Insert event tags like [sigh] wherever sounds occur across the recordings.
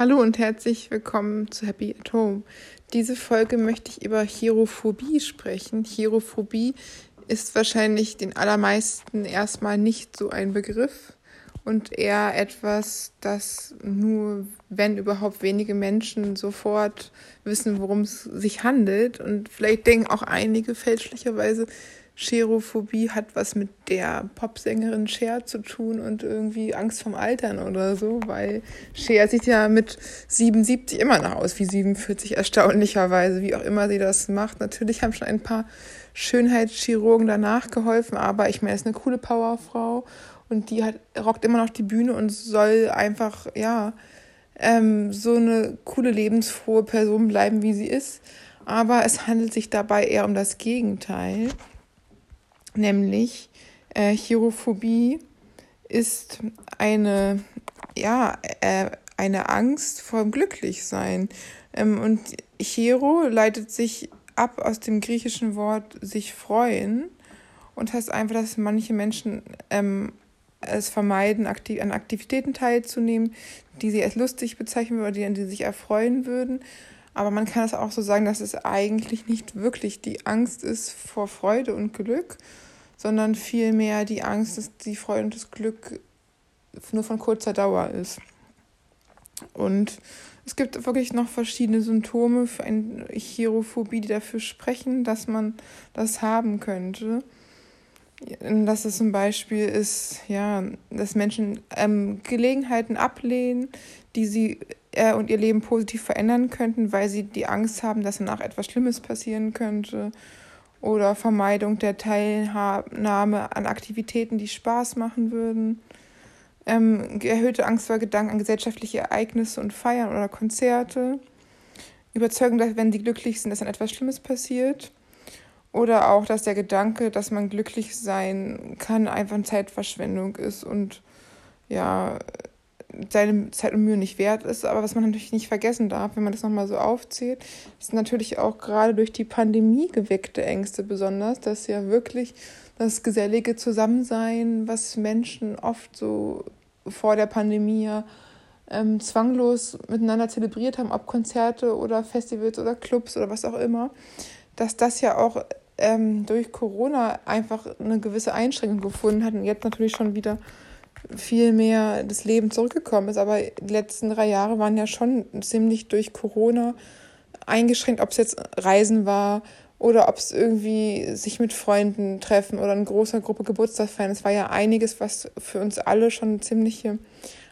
Hallo und herzlich willkommen zu Happy at Home. Diese Folge möchte ich über Chirophobie sprechen. Chirophobie ist wahrscheinlich den allermeisten erstmal nicht so ein Begriff und eher etwas, das nur, wenn überhaupt wenige Menschen sofort wissen, worum es sich handelt. Und vielleicht denken auch einige fälschlicherweise, Cherophobie hat was mit der Popsängerin Cher zu tun und irgendwie Angst vom Altern oder so, weil Cher sieht ja mit 77 immer noch aus wie 47, erstaunlicherweise, wie auch immer sie das macht. Natürlich haben schon ein paar Schönheitschirurgen danach geholfen, aber ich meine, es ist eine coole Powerfrau und die hat, rockt immer noch die Bühne und soll einfach, ja, ähm, so eine coole, lebensfrohe Person bleiben, wie sie ist. Aber es handelt sich dabei eher um das Gegenteil nämlich äh, Chirophobie ist eine, ja, äh, eine Angst vor Glücklichsein. Ähm, und Chiro leitet sich ab aus dem griechischen Wort sich freuen und heißt einfach, dass manche Menschen ähm, es vermeiden, aktiv an Aktivitäten teilzunehmen, die sie als lustig bezeichnen oder an die sie sich erfreuen würden. Aber man kann es auch so sagen, dass es eigentlich nicht wirklich die Angst ist vor Freude und Glück, sondern vielmehr die Angst, dass die Freude und das Glück nur von kurzer Dauer ist. Und es gibt wirklich noch verschiedene Symptome für eine Chirophobie, die dafür sprechen, dass man das haben könnte. Dass es zum Beispiel ist, ja, dass Menschen ähm, Gelegenheiten ablehnen, die sie äh, und ihr Leben positiv verändern könnten, weil sie die Angst haben, dass danach etwas Schlimmes passieren könnte. Oder Vermeidung der Teilnahme an Aktivitäten, die Spaß machen würden. Ähm, erhöhte Angst vor Gedanken an gesellschaftliche Ereignisse und Feiern oder Konzerte. Überzeugung, dass wenn sie glücklich sind, dass dann etwas Schlimmes passiert. Oder auch, dass der Gedanke, dass man glücklich sein kann, einfach eine Zeitverschwendung ist und ja, seine Zeit und Mühe nicht wert ist. Aber was man natürlich nicht vergessen darf, wenn man das nochmal so aufzählt, ist natürlich auch gerade durch die Pandemie geweckte Ängste besonders, dass ja wirklich das gesellige Zusammensein, was Menschen oft so vor der Pandemie ähm, zwanglos miteinander zelebriert haben, ob Konzerte oder Festivals oder Clubs oder was auch immer, dass das ja auch ähm, durch Corona einfach eine gewisse Einschränkung gefunden hat und jetzt natürlich schon wieder viel mehr das Leben zurückgekommen ist. Aber die letzten drei Jahre waren ja schon ziemlich durch Corona eingeschränkt, ob es jetzt Reisen war oder ob es irgendwie sich mit Freunden treffen oder in großer Gruppe Geburtstag feiern. Es war ja einiges, was für uns alle schon eine ziemliche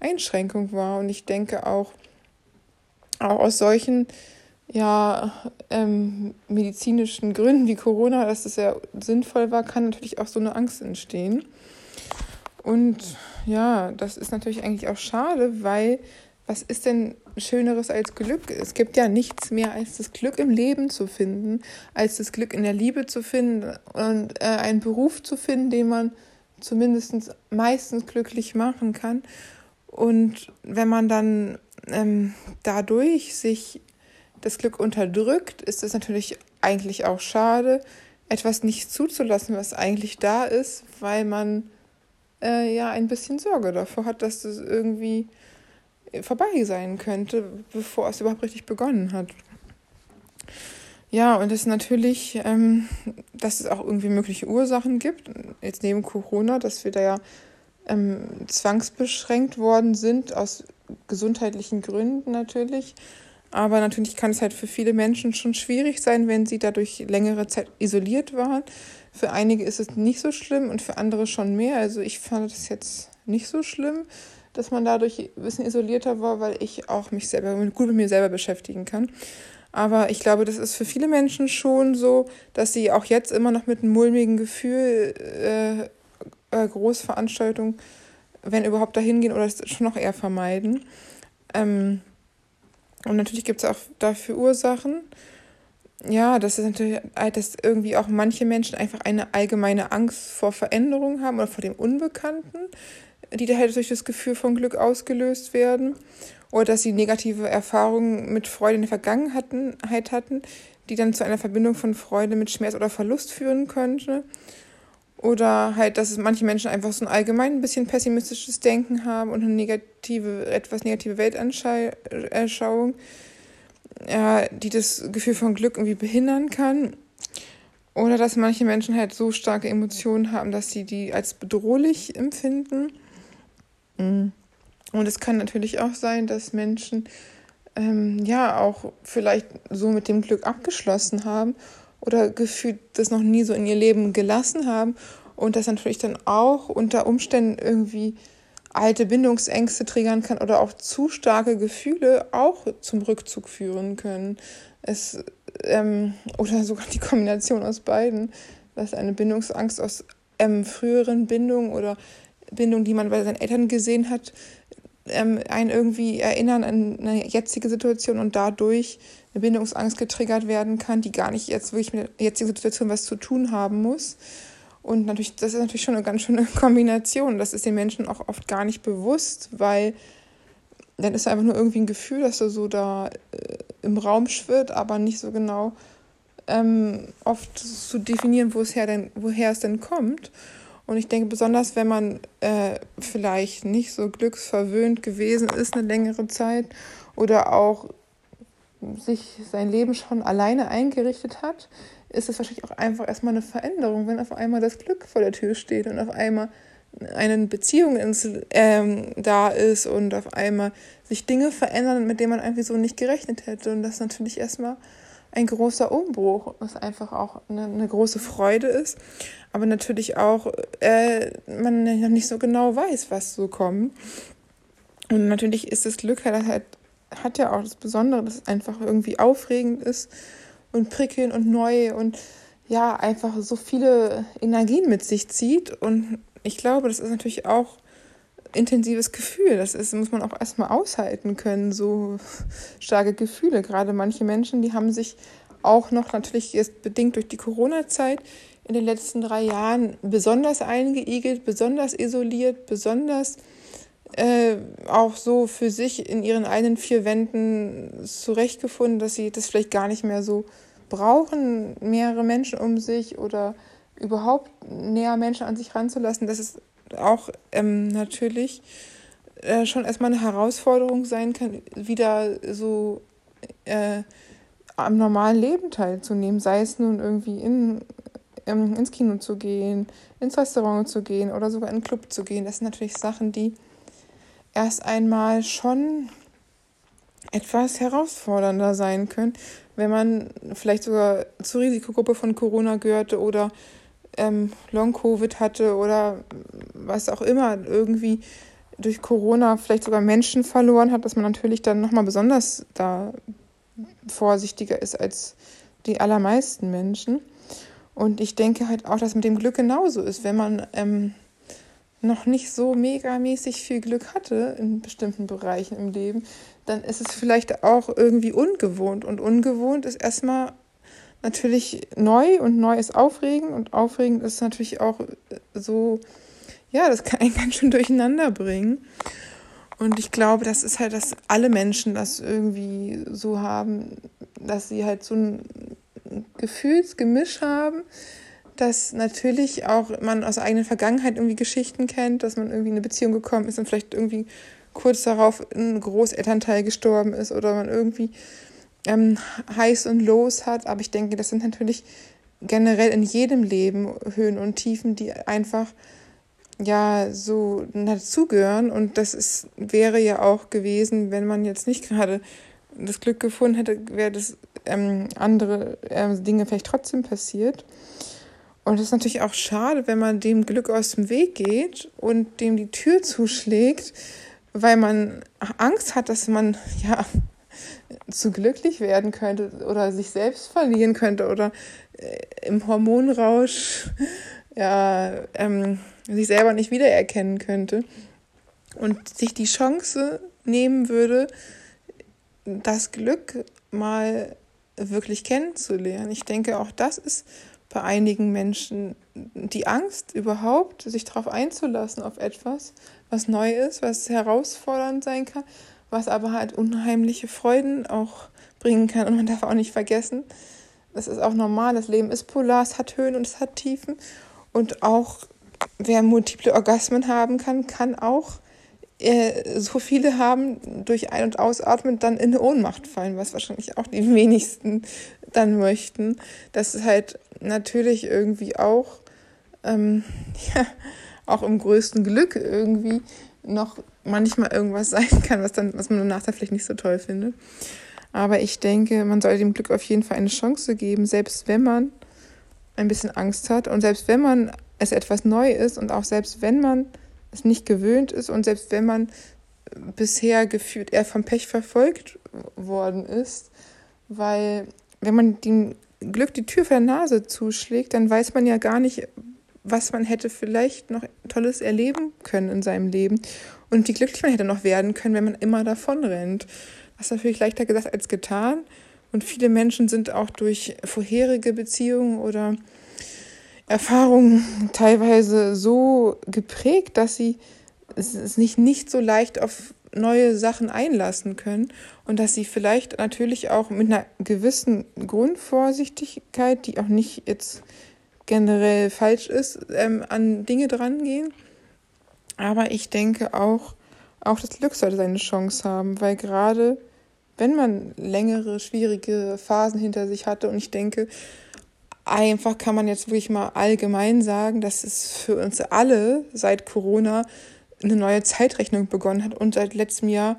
Einschränkung war. Und ich denke auch, auch aus solchen ja, ähm, medizinischen Gründen wie Corona, dass es ja sinnvoll war, kann natürlich auch so eine Angst entstehen. Und ja, das ist natürlich eigentlich auch schade, weil was ist denn Schöneres als Glück? Es gibt ja nichts mehr als das Glück im Leben zu finden, als das Glück in der Liebe zu finden und äh, einen Beruf zu finden, den man zumindest meistens glücklich machen kann. Und wenn man dann ähm, dadurch sich das Glück unterdrückt, ist es natürlich eigentlich auch schade, etwas nicht zuzulassen, was eigentlich da ist, weil man äh, ja ein bisschen Sorge davor hat, dass das irgendwie vorbei sein könnte, bevor es überhaupt richtig begonnen hat. Ja, und es natürlich, ähm, dass es auch irgendwie mögliche Ursachen gibt, jetzt neben Corona, dass wir da ja ähm, zwangsbeschränkt worden sind, aus gesundheitlichen Gründen natürlich. Aber natürlich kann es halt für viele Menschen schon schwierig sein, wenn sie dadurch längere Zeit isoliert waren. Für einige ist es nicht so schlimm und für andere schon mehr. Also ich fand es jetzt nicht so schlimm, dass man dadurch ein bisschen isolierter war, weil ich auch mich selber gut mit mir selber beschäftigen kann. Aber ich glaube, das ist für viele Menschen schon so, dass sie auch jetzt immer noch mit einem mulmigen Gefühl äh, äh, Großveranstaltungen, wenn überhaupt dahin gehen oder es schon noch eher vermeiden. Ähm, und natürlich gibt es auch dafür Ursachen. Ja, das ist natürlich, dass irgendwie auch manche Menschen einfach eine allgemeine Angst vor Veränderung haben oder vor dem Unbekannten, die da halt durch das Gefühl von Glück ausgelöst werden. Oder dass sie negative Erfahrungen mit Freude in der Vergangenheit hatten, die dann zu einer Verbindung von Freude mit Schmerz oder Verlust führen könnte. Oder halt, dass manche Menschen einfach so ein allgemein ein bisschen pessimistisches Denken haben und eine negative, etwas negative Weltanschauung, ja, die das Gefühl von Glück irgendwie behindern kann. Oder dass manche Menschen halt so starke Emotionen haben, dass sie die als bedrohlich empfinden. Mhm. Und es kann natürlich auch sein, dass Menschen ähm, ja auch vielleicht so mit dem Glück abgeschlossen haben oder gefühlt das noch nie so in ihr Leben gelassen haben und das natürlich dann auch unter Umständen irgendwie alte Bindungsängste triggern kann oder auch zu starke Gefühle auch zum Rückzug führen können. Es, ähm, oder sogar die Kombination aus beiden, dass eine Bindungsangst aus ähm, früheren Bindungen oder Bindungen, die man bei seinen Eltern gesehen hat, ähm, einen irgendwie erinnern an eine jetzige Situation und dadurch eine Bindungsangst getriggert werden kann, die gar nicht jetzt wirklich mit der jetzigen Situation was zu tun haben muss. Und natürlich, das ist natürlich schon eine ganz schöne [laughs] Kombination. Das ist den Menschen auch oft gar nicht bewusst, weil dann ist einfach nur irgendwie ein Gefühl, dass er so da äh, im Raum schwirrt, aber nicht so genau ähm, oft zu definieren, denn, woher es denn kommt. Und ich denke, besonders wenn man äh, vielleicht nicht so glücksverwöhnt gewesen ist eine längere Zeit oder auch sich sein Leben schon alleine eingerichtet hat, ist es wahrscheinlich auch einfach erstmal eine Veränderung, wenn auf einmal das Glück vor der Tür steht und auf einmal eine Beziehung ins, ähm, da ist und auf einmal sich Dinge verändern, mit denen man irgendwie so nicht gerechnet hätte. Und das ist natürlich erstmal ein großer Umbruch, was einfach auch eine, eine große Freude ist, aber natürlich auch äh, man noch nicht so genau weiß, was so kommt. Und natürlich ist das Glück halt, halt hat ja auch das Besondere, dass es einfach irgendwie aufregend ist und prickelnd und neu und ja, einfach so viele Energien mit sich zieht. Und ich glaube, das ist natürlich auch intensives Gefühl. Das ist, muss man auch erstmal aushalten können, so starke Gefühle. Gerade manche Menschen, die haben sich auch noch natürlich jetzt bedingt durch die Corona-Zeit in den letzten drei Jahren besonders eingeigelt, besonders isoliert, besonders äh, auch so für sich in ihren eigenen vier Wänden zurechtgefunden, dass sie das vielleicht gar nicht mehr so brauchen, mehrere Menschen um sich oder überhaupt näher Menschen an sich ranzulassen. Das ist auch ähm, natürlich äh, schon erstmal eine Herausforderung sein kann, wieder so äh, am normalen Leben teilzunehmen, sei es nun irgendwie in, ähm, ins Kino zu gehen, ins Restaurant zu gehen oder sogar in einen Club zu gehen. Das sind natürlich Sachen, die erst einmal schon etwas herausfordernder sein können, wenn man vielleicht sogar zur Risikogruppe von Corona gehörte oder ähm, Long-Covid hatte oder was auch immer, irgendwie durch Corona vielleicht sogar Menschen verloren hat, dass man natürlich dann nochmal besonders da vorsichtiger ist als die allermeisten Menschen. Und ich denke halt auch, dass mit dem Glück genauso ist, wenn man ähm, noch nicht so megamäßig viel Glück hatte in bestimmten Bereichen im Leben, dann ist es vielleicht auch irgendwie ungewohnt. Und ungewohnt ist erstmal natürlich neu und neu ist aufregend und aufregend ist natürlich auch so, ja, das kann einen [laughs] ganz schön durcheinander bringen. Und ich glaube, das ist halt, dass alle Menschen das irgendwie so haben, dass sie halt so ein Gefühlsgemisch haben, dass natürlich auch man aus eigener Vergangenheit irgendwie Geschichten kennt, dass man irgendwie in eine Beziehung gekommen ist und vielleicht irgendwie kurz darauf ein Großelternteil gestorben ist oder man irgendwie ähm, Highs und Lows hat. Aber ich denke, das sind natürlich generell in jedem Leben Höhen und Tiefen, die einfach ja so dazugehören. Und das ist, wäre ja auch gewesen, wenn man jetzt nicht gerade das Glück gefunden hätte, wäre das ähm, andere äh, Dinge vielleicht trotzdem passiert. Und es ist natürlich auch schade, wenn man dem Glück aus dem Weg geht und dem die Tür zuschlägt, weil man Angst hat, dass man [laughs] ja zu glücklich werden könnte oder sich selbst verlieren könnte oder äh, im Hormonrausch [laughs] ja, ähm, sich selber nicht wiedererkennen könnte und sich die Chance nehmen würde, das Glück mal wirklich kennenzulernen. Ich denke, auch das ist bei einigen Menschen die Angst überhaupt, sich darauf einzulassen, auf etwas, was neu ist, was herausfordernd sein kann, was aber halt unheimliche Freuden auch bringen kann. Und man darf auch nicht vergessen, das ist auch normal, das Leben ist polar, es hat Höhen und es hat Tiefen. Und auch wer multiple Orgasmen haben kann, kann auch so viele haben durch Ein- und Ausatmen dann in Ohnmacht fallen, was wahrscheinlich auch die wenigsten dann möchten. Das ist halt natürlich irgendwie auch, ähm, [laughs] ja, auch im größten Glück irgendwie noch manchmal irgendwas [laughs] sein kann, was dann, was man im Nachteil vielleicht nicht so toll findet. Aber ich denke, man sollte dem Glück auf jeden Fall eine Chance geben, selbst wenn man ein bisschen Angst hat und selbst wenn man es etwas neu ist und auch selbst wenn man es nicht gewöhnt ist und selbst wenn man bisher gefühlt eher vom Pech verfolgt worden ist, weil wenn man dem Glück die Tür vor der Nase zuschlägt, dann weiß man ja gar nicht, was man hätte vielleicht noch Tolles erleben können in seinem Leben und wie glücklich man hätte noch werden können, wenn man immer davon rennt. Das ist natürlich leichter gesagt als getan. Und viele Menschen sind auch durch vorherige Beziehungen oder Erfahrungen teilweise so geprägt, dass sie es nicht, nicht so leicht auf neue Sachen einlassen können und dass sie vielleicht natürlich auch mit einer gewissen Grundvorsichtigkeit, die auch nicht jetzt generell falsch ist, ähm, an Dinge drangehen. Aber ich denke auch, auch das Glück sollte seine Chance haben, weil gerade wenn man längere, schwierige Phasen hinter sich hatte und ich denke, einfach kann man jetzt wirklich mal allgemein sagen, dass es für uns alle seit Corona eine neue Zeitrechnung begonnen hat und seit letztem Jahr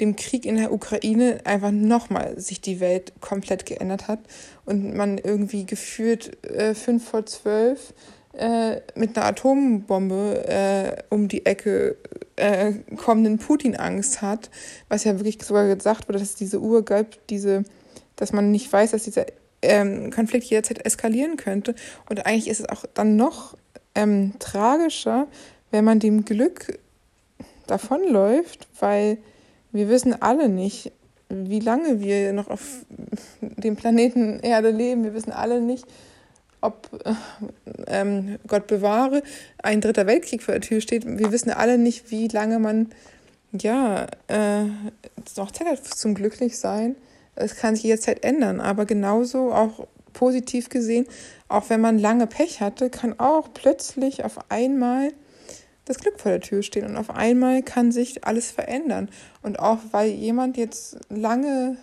dem Krieg in der Ukraine einfach nochmal sich die Welt komplett geändert hat und man irgendwie gefühlt äh, fünf vor zwölf äh, mit einer Atombombe äh, um die Ecke äh, kommenden Putin-Angst hat, was ja wirklich sogar gesagt wurde, dass es diese Uhr gibt, diese, dass man nicht weiß, dass dieser ähm, Konflikt jederzeit eskalieren könnte. Und eigentlich ist es auch dann noch ähm, tragischer, wenn man dem Glück davonläuft, weil wir wissen alle nicht, wie lange wir noch auf dem Planeten Erde leben. Wir wissen alle nicht, ob äh, ähm, Gott bewahre, ein dritter Weltkrieg vor der Tür steht. Wir wissen alle nicht, wie lange man ja äh, noch Zeit hat zum Glücklichsein. Es kann sich jederzeit ändern, aber genauso auch positiv gesehen, auch wenn man lange Pech hatte, kann auch plötzlich auf einmal das Glück vor der Tür stehen und auf einmal kann sich alles verändern. Und auch weil jemand jetzt lange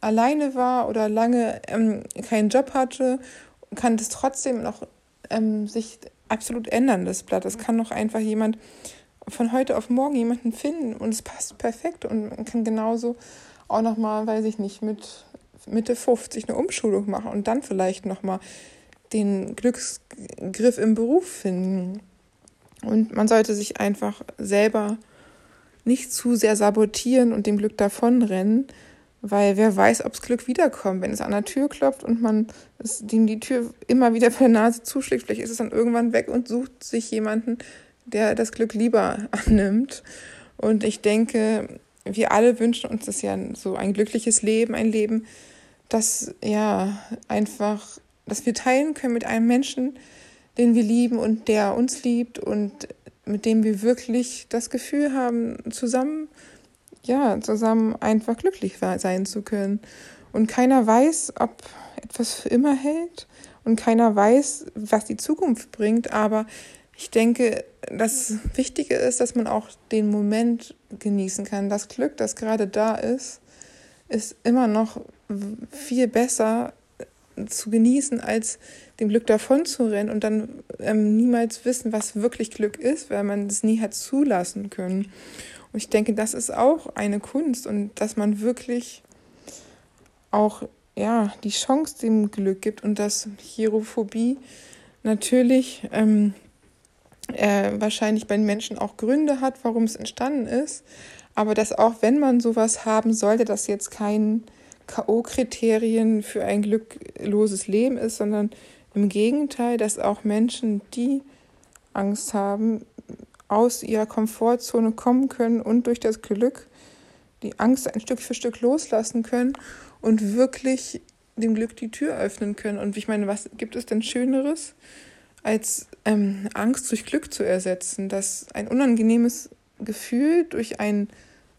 alleine war oder lange ähm, keinen Job hatte, kann das trotzdem noch ähm, sich absolut ändern, das Blatt. Es kann noch einfach jemand von heute auf morgen jemanden finden und es passt perfekt und man kann genauso auch nochmal, weiß ich nicht, mit Mitte 50 eine Umschulung machen und dann vielleicht nochmal den Glücksgriff im Beruf finden. Und man sollte sich einfach selber nicht zu sehr sabotieren und dem Glück davonrennen, weil wer weiß, ob das Glück wiederkommt. Wenn es an der Tür klopft und man es, dem die Tür immer wieder vor der Nase zuschlägt, vielleicht ist es dann irgendwann weg und sucht sich jemanden, der das Glück lieber [laughs] annimmt. Und ich denke, wir alle wünschen uns das ja so ein glückliches Leben, ein Leben, das ja einfach, dass wir teilen können mit einem Menschen, den wir lieben und der uns liebt und mit dem wir wirklich das Gefühl haben, zusammen, ja, zusammen einfach glücklich sein zu können. Und keiner weiß, ob etwas für immer hält und keiner weiß, was die Zukunft bringt, aber ich denke, das Wichtige ist, dass man auch den Moment genießen kann. Das Glück, das gerade da ist, ist immer noch viel besser zu genießen, als dem Glück davon zu rennen und dann ähm, niemals wissen, was wirklich Glück ist, weil man es nie hat zulassen können. Und ich denke, das ist auch eine Kunst und dass man wirklich auch ja die Chance dem Glück gibt und dass Hierophobie natürlich ähm, äh, wahrscheinlich bei den Menschen auch Gründe hat, warum es entstanden ist, aber dass auch wenn man sowas haben sollte, das jetzt kein K.O.-Kriterien für ein glückloses Leben ist, sondern im Gegenteil, dass auch Menschen, die Angst haben, aus ihrer Komfortzone kommen können und durch das Glück die Angst ein Stück für Stück loslassen können und wirklich dem Glück die Tür öffnen können. Und ich meine, was gibt es denn Schöneres, als ähm, Angst durch Glück zu ersetzen, dass ein unangenehmes Gefühl durch ein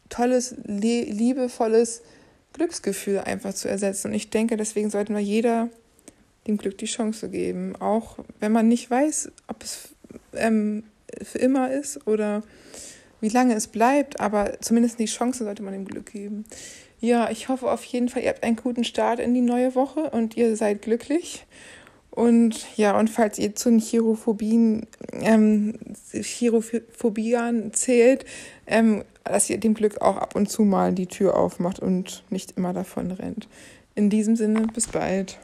tolles, liebevolles Glücksgefühl einfach zu ersetzen. Und ich denke, deswegen sollten wir jeder dem Glück die Chance geben. Auch wenn man nicht weiß, ob es ähm, für immer ist oder wie lange es bleibt, aber zumindest die Chance sollte man dem Glück geben. Ja, ich hoffe auf jeden Fall, ihr habt einen guten Start in die neue Woche und ihr seid glücklich. Und ja, und falls ihr zu den Chirophobien, ähm, Chirophobian zählt, ähm, dass ihr dem Glück auch ab und zu mal die Tür aufmacht und nicht immer davon rennt. In diesem Sinne, bis bald.